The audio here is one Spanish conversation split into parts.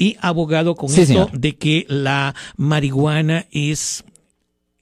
Y abogado con Sí, esto señor. de que la marihuana es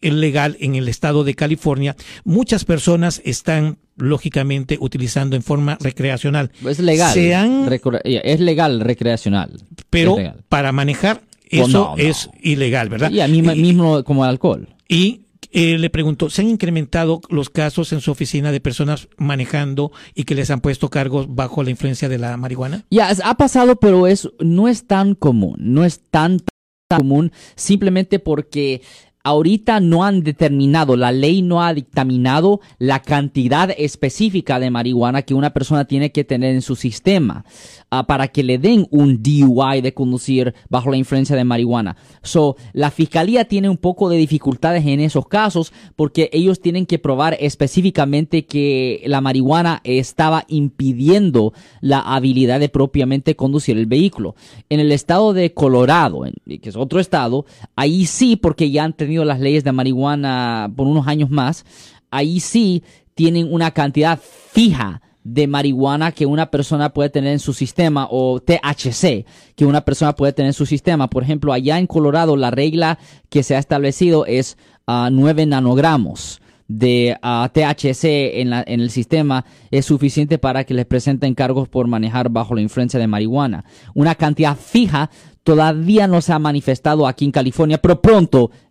legal en el estado de California, muchas personas están lógicamente utilizando en forma recreacional. Es legal. Se han- Recor- es legal recreacional. pero legal. para manejar Oh, eso no, no. es ilegal, ¿verdad? Y a mí Y- mismo como el alcohol. Y eh, le pregunto, ¿se han incrementado los casos en su oficina de personas manejando y que les han puesto cargos bajo la influencia de la marihuana? Ya, ha pasado, pero es, no es tan común. No es tan, tan común simplemente porque ahorita no han determinado, la ley no ha dictaminado la cantidad específica de marihuana que una persona tiene que tener en su sistema ah, para que le den un DUI de conducir bajo la influencia de marihuana. So, la fiscalía tiene un poco de dificultades en esos casos porque ellos tienen que probar específicamente que la marihuana estaba impidiendo la habilidad de propiamente conducir el vehículo. En el estado de Colorado, que es otro estado, ahí sí, porque ya han tenido las leyes de marihuana por unos años más, ahí sí tienen una cantidad fija de marihuana que una persona puede tener en su sistema o THC que una persona puede tener en su sistema. Por ejemplo, allá en Colorado la regla que se ha establecido es ah, 9 nanogramos de ah, THC en el sistema es suficiente para que les presenten cargos por manejar bajo la influencia de marihuana. Una cantidad fija todavía no se ha manifestado aquí en California, pero pronto